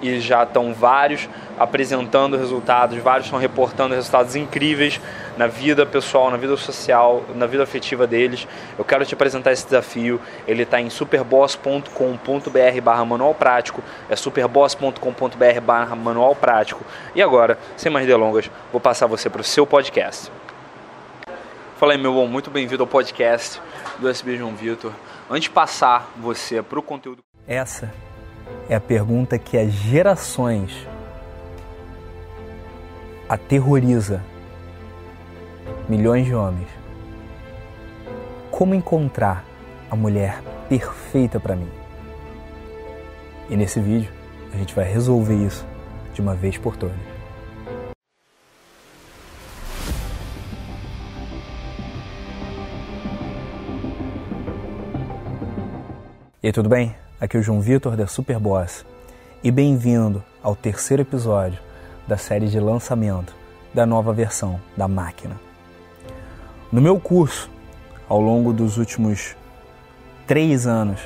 e já estão vários apresentando resultados, vários estão reportando resultados incríveis na vida pessoal, na vida social, na vida afetiva deles. Eu quero te apresentar esse desafio. Ele está em superboss.com.br barra manual prático. É superboss.com.br barra manual prático. E agora, sem mais delongas, vou passar você para o seu podcast. Fala aí, meu bom, muito bem-vindo ao podcast do SB João Vitor. Antes de passar você para o conteúdo... Essa é a pergunta que as gerações aterroriza milhões de homens. Como encontrar a mulher perfeita para mim? E nesse vídeo a gente vai resolver isso de uma vez por todas. E aí, tudo bem? Aqui é o João Vitor da Superboss e bem-vindo ao terceiro episódio da série de lançamento da nova versão da máquina. No meu curso, ao longo dos últimos três anos,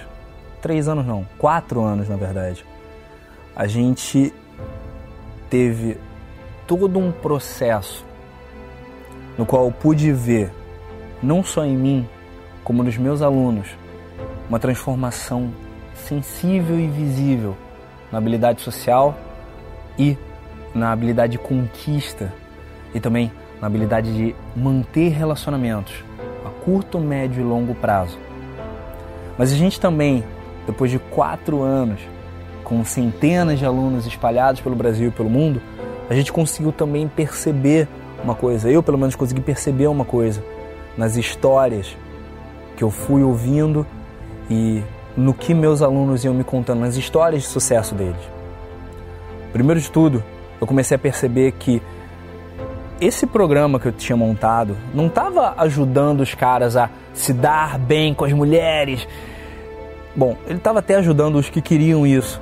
três anos não, quatro anos na verdade, a gente teve todo um processo no qual eu pude ver, não só em mim, como nos meus alunos, uma transformação sensível e visível na habilidade social e na habilidade de conquista e também na habilidade de manter relacionamentos a curto, médio e longo prazo. Mas a gente também, depois de quatro anos, com centenas de alunos espalhados pelo Brasil e pelo mundo, a gente conseguiu também perceber uma coisa. Eu, pelo menos, consegui perceber uma coisa nas histórias que eu fui ouvindo e no que meus alunos iam me contando, nas histórias de sucesso deles. Primeiro de tudo, eu comecei a perceber que esse programa que eu tinha montado não estava ajudando os caras a se dar bem com as mulheres. Bom, ele estava até ajudando os que queriam isso,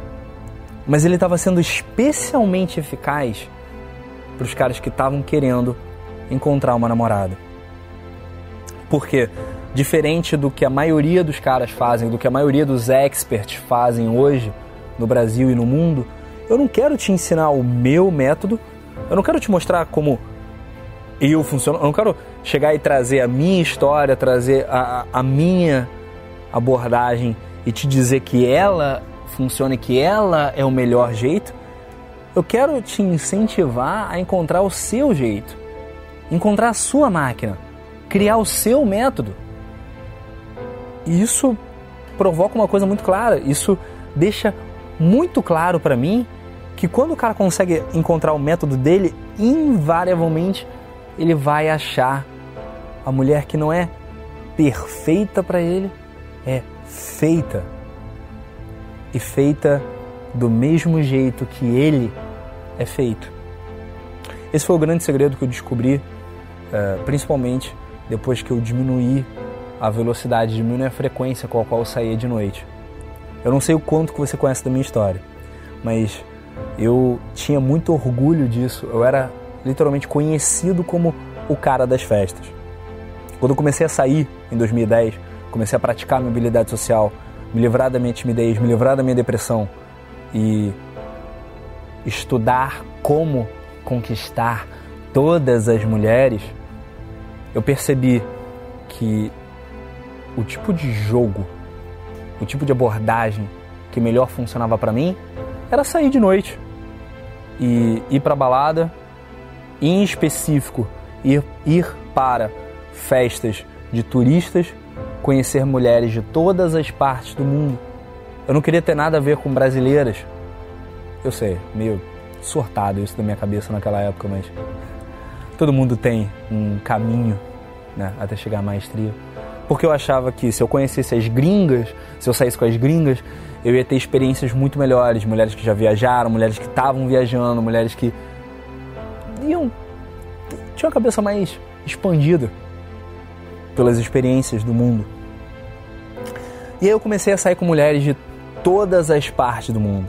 mas ele estava sendo especialmente eficaz para os caras que estavam querendo encontrar uma namorada. Por quê? Diferente do que a maioria dos caras fazem, do que a maioria dos experts fazem hoje no Brasil e no mundo, eu não quero te ensinar o meu método, eu não quero te mostrar como eu funciono, eu não quero chegar e trazer a minha história, trazer a, a minha abordagem e te dizer que ela funciona e que ela é o melhor jeito. Eu quero te incentivar a encontrar o seu jeito, encontrar a sua máquina, criar o seu método. E isso provoca uma coisa muito clara. Isso deixa muito claro para mim que quando o cara consegue encontrar o método dele, invariavelmente ele vai achar a mulher que não é perfeita para ele, é feita. E feita do mesmo jeito que ele é feito. Esse foi o grande segredo que eu descobri, eh, principalmente depois que eu diminuí a velocidade, diminui a frequência com a qual eu saía de noite. Eu não sei o quanto que você conhece da minha história, mas eu tinha muito orgulho disso. Eu era literalmente conhecido como o cara das festas. Quando eu comecei a sair em 2010, comecei a praticar minha habilidade social, me livrar da minha timidez, me livrar da minha depressão e estudar como conquistar todas as mulheres, eu percebi que o tipo de jogo o tipo de abordagem que melhor funcionava para mim era sair de noite e ir para balada, em específico ir, ir para festas de turistas, conhecer mulheres de todas as partes do mundo. Eu não queria ter nada a ver com brasileiras. Eu sei, meio surtado isso da minha cabeça naquela época, mas todo mundo tem um caminho né, até chegar à maestria. Porque eu achava que se eu conhecesse as gringas, se eu saísse com as gringas, eu ia ter experiências muito melhores. Mulheres que já viajaram, mulheres que estavam viajando, mulheres que iam. tinham a cabeça mais expandida pelas experiências do mundo. E aí eu comecei a sair com mulheres de todas as partes do mundo,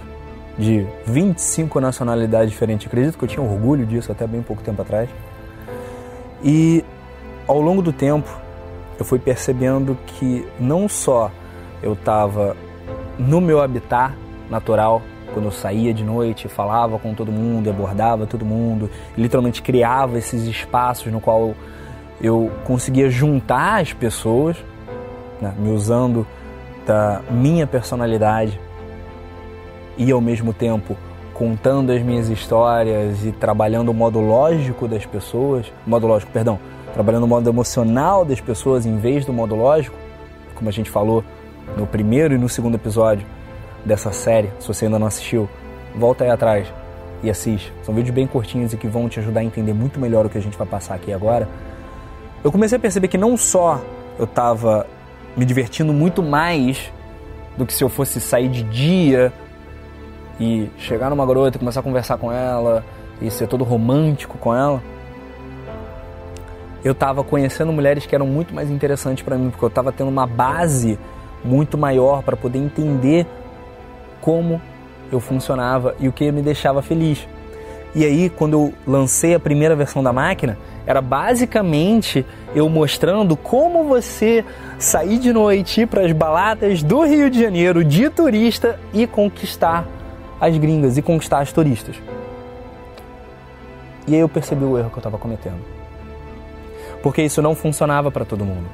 de 25 nacionalidades diferentes. Acredito que eu tinha orgulho disso até bem pouco tempo atrás. E ao longo do tempo, eu fui percebendo que não só eu estava no meu habitat natural, quando eu saía de noite, falava com todo mundo, abordava todo mundo, literalmente criava esses espaços no qual eu conseguia juntar as pessoas, né, me usando da minha personalidade e ao mesmo tempo contando as minhas histórias e trabalhando o modo lógico das pessoas, modo lógico, perdão, trabalhando o modo emocional das pessoas em vez do modo lógico, como a gente falou no primeiro e no segundo episódio dessa série. Se você ainda não assistiu, volta aí atrás e assiste. São vídeos bem curtinhos e que vão te ajudar a entender muito melhor o que a gente vai passar aqui agora. Eu comecei a perceber que não só eu estava me divertindo muito mais do que se eu fosse sair de dia e chegar numa garota e começar a conversar com ela e ser todo romântico com ela. Eu estava conhecendo mulheres que eram muito mais interessantes para mim, porque eu estava tendo uma base muito maior para poder entender como eu funcionava e o que me deixava feliz. E aí, quando eu lancei a primeira versão da máquina, era basicamente eu mostrando como você sair de noite, para as baladas do Rio de Janeiro de turista e conquistar as gringas e conquistar as turistas. E aí eu percebi o erro que eu estava cometendo. Porque isso não funcionava para todo mundo.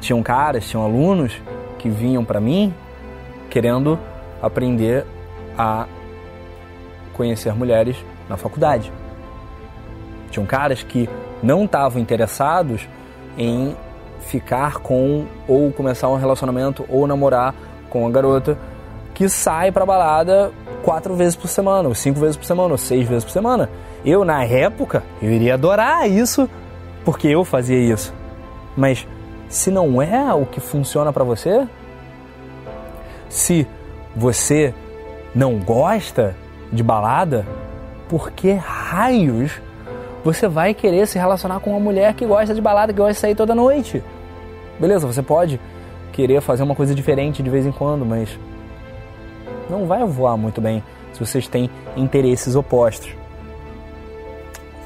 Tinham caras, tinham alunos que vinham para mim querendo aprender a conhecer mulheres na faculdade. Tinham caras que não estavam interessados em ficar com ou começar um relacionamento ou namorar com a garota que sai pra balada quatro vezes por semana, ou cinco vezes por semana, ou seis vezes por semana. Eu, na época, eu iria adorar isso porque eu fazia isso. Mas se não é o que funciona para você, se você não gosta de balada, por que raios você vai querer se relacionar com uma mulher que gosta de balada, que gosta de sair toda noite? Beleza, você pode querer fazer uma coisa diferente de vez em quando, mas não vai voar muito bem se vocês têm interesses opostos.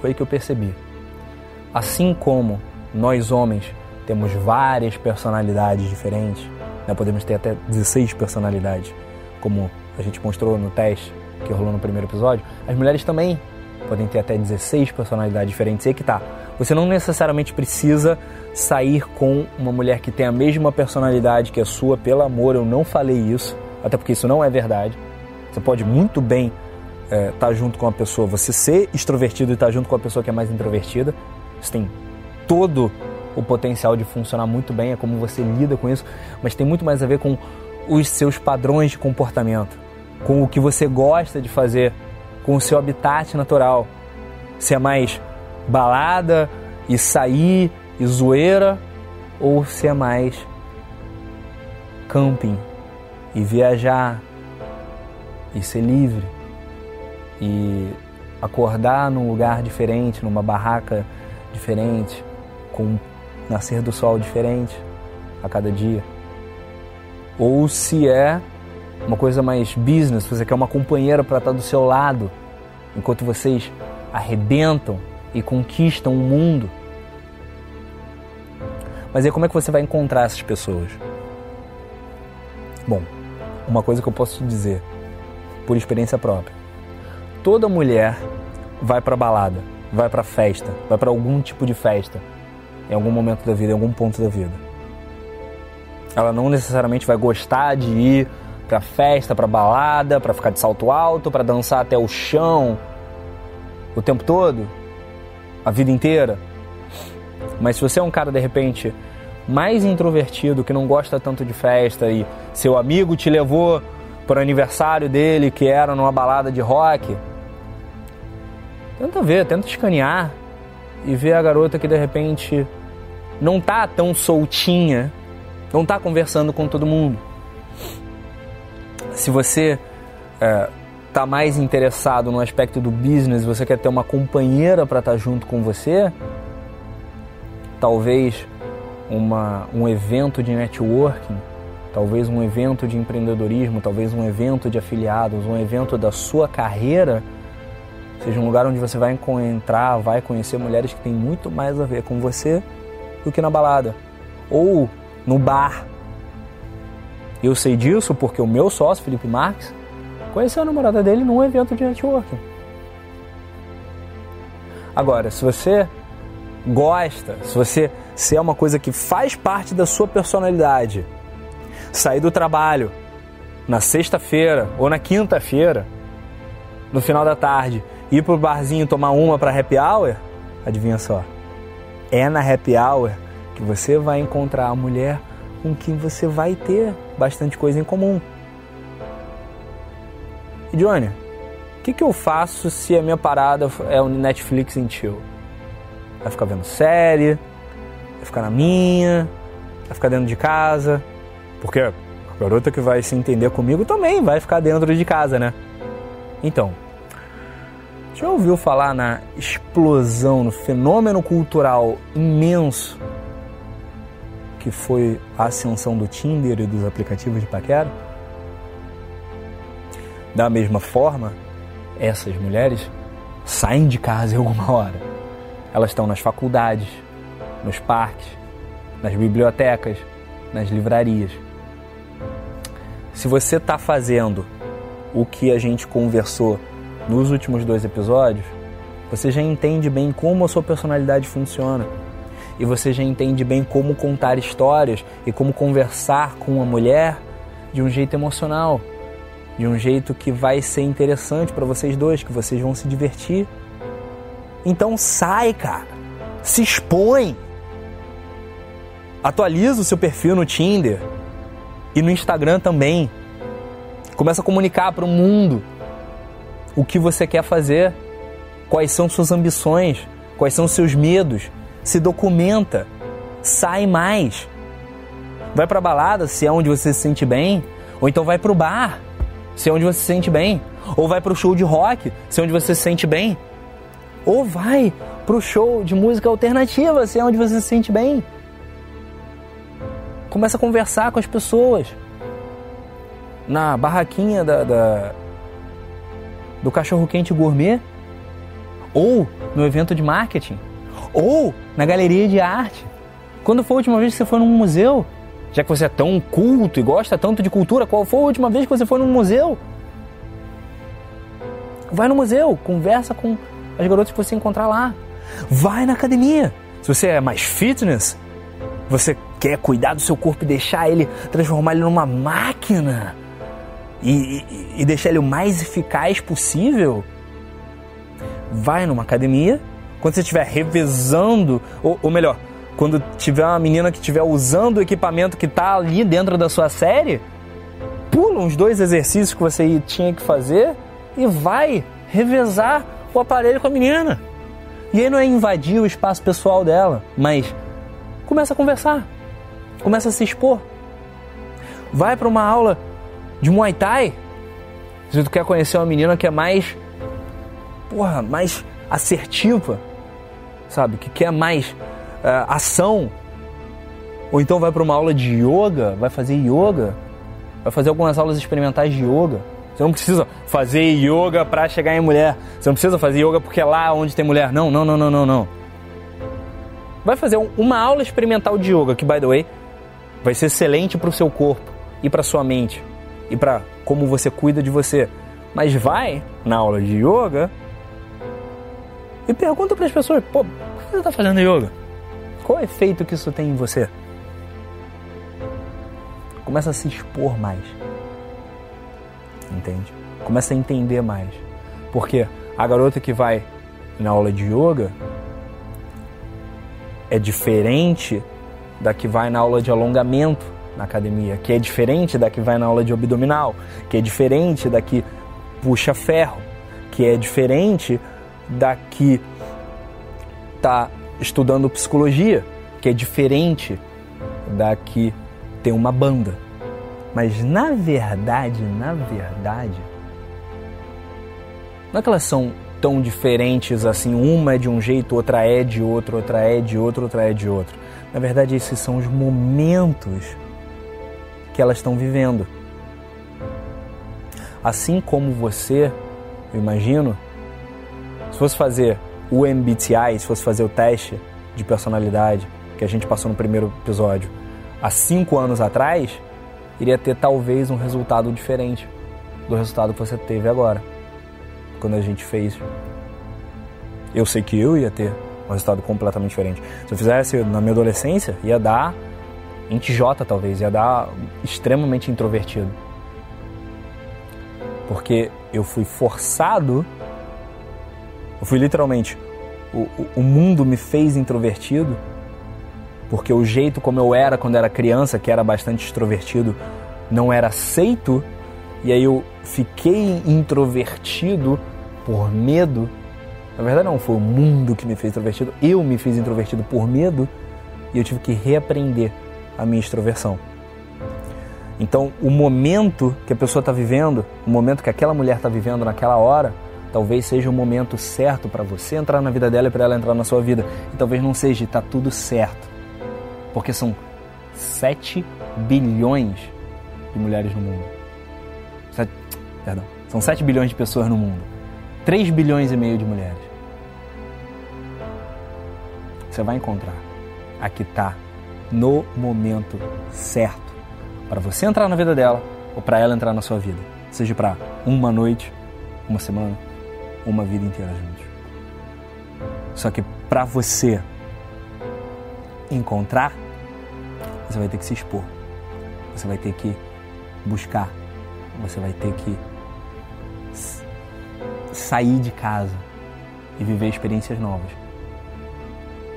Foi aí que eu percebi. Assim como nós homens temos várias personalidades diferentes, né? podemos ter até 16 personalidades, como a gente mostrou no teste que rolou no primeiro episódio. As mulheres também podem ter até 16 personalidades diferentes. E aí que tá. Você não necessariamente precisa sair com uma mulher que tem a mesma personalidade que a sua, pelo amor, eu não falei isso, até porque isso não é verdade. Você pode muito bem estar é, tá junto com uma pessoa, você ser extrovertido e estar tá junto com uma pessoa que é mais introvertida. Isso tem todo o potencial de funcionar muito bem, é como você lida com isso, mas tem muito mais a ver com os seus padrões de comportamento, com o que você gosta de fazer, com o seu habitat natural. Se é mais balada e sair e zoeira, ou se é mais camping e viajar e ser livre e acordar num lugar diferente, numa barraca diferente, com nascer do sol diferente a cada dia. Ou se é uma coisa mais business, você quer uma companheira para estar do seu lado enquanto vocês arrebentam e conquistam o mundo. Mas aí como é que você vai encontrar essas pessoas? Bom, uma coisa que eu posso te dizer, por experiência própria. Toda mulher vai para balada, vai para festa, vai para algum tipo de festa em algum momento da vida, em algum ponto da vida. Ela não necessariamente vai gostar de ir pra festa, pra balada, pra ficar de salto alto, pra dançar até o chão o tempo todo, a vida inteira. Mas se você é um cara de repente mais introvertido, que não gosta tanto de festa e seu amigo te levou para o aniversário dele, que era numa balada de rock, tenta ver, tenta escanear e ver a garota que de repente não tá tão soltinha, não tá conversando com todo mundo. Se você é, tá mais interessado no aspecto do business, você quer ter uma companheira para estar tá junto com você, talvez uma, um evento de networking, talvez um evento de empreendedorismo, talvez um evento de afiliados, um evento da sua carreira, seja um lugar onde você vai encontrar, vai conhecer mulheres que têm muito mais a ver com você do que na balada ou no bar. Eu sei disso porque o meu sócio, Felipe Marques, conheceu a namorada dele num evento de networking. Agora, se você gosta, se você se é uma coisa que faz parte da sua personalidade, sair do trabalho na sexta-feira ou na quinta-feira, no final da tarde, ir pro barzinho tomar uma para happy hour, adivinha só? É na happy hour que você vai encontrar a mulher com quem você vai ter bastante coisa em comum. E Johnny, o que, que eu faço se a minha parada é o Netflix em chill? Vai ficar vendo série, vai ficar na minha, vai ficar dentro de casa, porque a garota que vai se entender comigo também vai ficar dentro de casa, né? Então, já ouviu falar na explosão, no fenômeno cultural imenso que foi a ascensão do Tinder e dos aplicativos de paquera? Da mesma forma, essas mulheres saem de casa em alguma hora. Elas estão nas faculdades, nos parques, nas bibliotecas, nas livrarias. Se você está fazendo o que a gente conversou nos últimos dois episódios, você já entende bem como a sua personalidade funciona. E você já entende bem como contar histórias e como conversar com uma mulher de um jeito emocional, de um jeito que vai ser interessante para vocês dois, que vocês vão se divertir. Então sai, cara. Se expõe. Atualiza o seu perfil no Tinder e no Instagram também. Começa a comunicar para o mundo o que você quer fazer, quais são suas ambições, quais são seus medos. Se documenta, sai mais. Vai para balada se é onde você se sente bem, ou então vai para o bar se é onde você se sente bem, ou vai para o show de rock se é onde você se sente bem, ou vai para o show de música alternativa se é onde você se sente bem. Começa a conversar com as pessoas. Na barraquinha da, da do cachorro quente gourmet, ou no evento de marketing, ou na galeria de arte. Quando foi a última vez que você foi num museu? Já que você é tão culto e gosta tanto de cultura, qual foi a última vez que você foi num museu? Vai no museu, conversa com as garotas que você encontrar lá. Vai na academia. Se você é mais fitness, você quer cuidar do seu corpo e deixar ele, transformar ele numa máquina e, e, deixar ele o mais eficaz possível, vai numa academia. Quando você estiver revezando, ou, ou melhor, quando tiver uma menina que estiver usando o equipamento que está ali dentro da sua série, pula uns dois exercícios que você tinha que fazer e vai revezar o aparelho com a menina. E aí não é invadir o espaço pessoal dela, mas começa a conversar, começa a se expor. Vai para uma aula de Muay Thai. Se tu quer conhecer uma menina que é mais, porra, mais assertiva, sabe? Que quer mais uh, ação. Ou então vai para uma aula de yoga, vai fazer yoga, vai fazer algumas aulas experimentais de yoga. Você não precisa fazer yoga para chegar em mulher. Você não precisa fazer yoga porque é lá onde tem mulher. Não, não, não, não, não, não. Vai fazer uma aula experimental de yoga, que by the way, vai ser excelente para o seu corpo e para sua mente e para como você cuida de você. Mas vai na aula de yoga e pergunta para as pessoas: pô, por que você está fazendo yoga? Qual é o efeito que isso tem em você? Começa a se expor mais. Entende? Começa a entender mais. Porque a garota que vai na aula de yoga é diferente da que vai na aula de alongamento na academia, que é diferente da que vai na aula de abdominal, que é diferente da que puxa ferro, que é diferente da que está estudando psicologia, que é diferente da que tem uma banda. Mas na verdade, na verdade, não é que elas são tão diferentes assim, uma é de um jeito, outra é de outro, outra é de outro, outra é de outro. Na verdade, esses são os momentos que elas estão vivendo. Assim como você, eu imagino, se fosse fazer o MBTI, se fosse fazer o teste de personalidade que a gente passou no primeiro episódio há cinco anos atrás, iria ter talvez um resultado diferente do resultado que você teve agora, quando a gente fez. Eu sei que eu ia ter um resultado completamente diferente. Se eu fizesse na minha adolescência, ia dar em TJ talvez, ia dar extremamente introvertido. Porque eu fui forçado, eu fui literalmente, o, o mundo me fez introvertido, porque o jeito como eu era quando era criança, que era bastante extrovertido, não era aceito, e aí eu fiquei introvertido por medo. Na verdade, não foi o mundo que me fez introvertido, eu me fiz introvertido por medo, e eu tive que reaprender a minha extroversão. Então, o momento que a pessoa está vivendo, o momento que aquela mulher está vivendo naquela hora, talvez seja o momento certo para você entrar na vida dela e para ela entrar na sua vida. E talvez não seja, está tudo certo. Porque são 7 bilhões de mulheres no mundo. 7, perdão, são 7 bilhões de pessoas no mundo. 3 bilhões e meio de mulheres. Você vai encontrar a que está no momento certo para você entrar na vida dela ou para ela entrar na sua vida, seja para uma noite, uma semana, uma vida inteira juntos. Só que para você encontrar, você vai ter que se expor. Você vai ter que buscar. Você vai ter que sair de casa e viver experiências novas.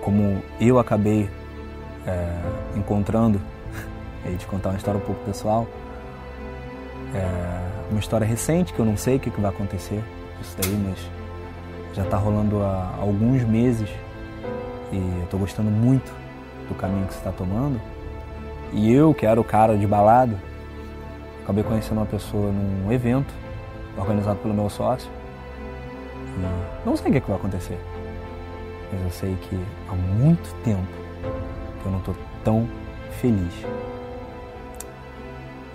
Como eu acabei é, encontrando, e te contar uma história um pouco pessoal, é, uma história recente que eu não sei o que, que vai acontecer isso daí, mas já está rolando há alguns meses e eu estou gostando muito do caminho que você está tomando. E eu, que era o cara de balada, acabei conhecendo uma pessoa num evento organizado pelo meu sócio. Não sei o que, que vai acontecer, mas eu sei que há muito tempo eu não estou tão feliz.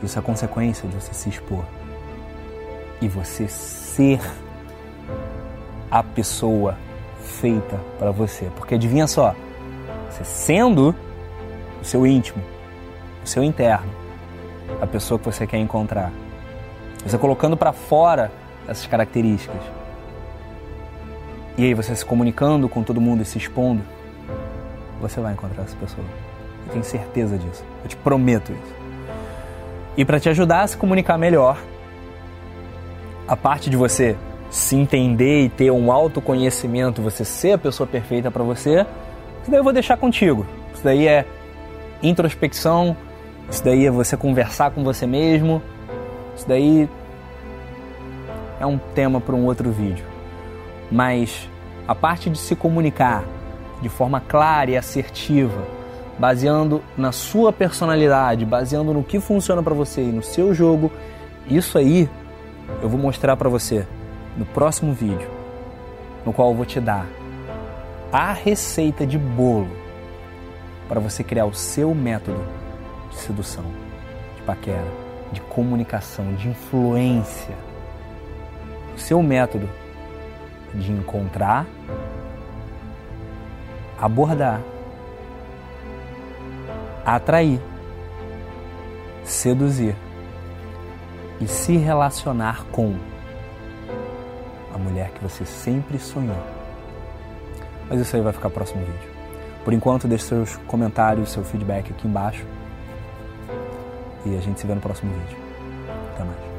Isso é consequência de você se expor e você ser a pessoa feita para você. Porque adivinha só, você sendo o seu íntimo, o seu interno, a pessoa que você quer encontrar, você colocando para fora essas características, e aí você se comunicando com todo mundo e se expondo, você vai encontrar essa pessoa. Eu tenho certeza disso. Eu te prometo isso. E para te ajudar a se comunicar melhor, a parte de você se entender e ter um autoconhecimento, você ser a pessoa perfeita para você, isso daí eu vou deixar contigo. Isso daí é introspecção, isso daí é você conversar com você mesmo, isso daí é um tema para um outro vídeo. Mas a parte de se comunicar, de forma clara e assertiva, baseando na sua personalidade, baseando no que funciona para você e no seu jogo. Isso aí eu vou mostrar para você no próximo vídeo, no qual eu vou te dar a receita de bolo para você criar o seu método de sedução, de paquera, de comunicação, de influência. O seu método de encontrar abordar, atrair, seduzir e se relacionar com a mulher que você sempre sonhou. Mas isso aí vai ficar próximo vídeo. Por enquanto, deixe seus comentários, seu feedback aqui embaixo. E a gente se vê no próximo vídeo. Até mais.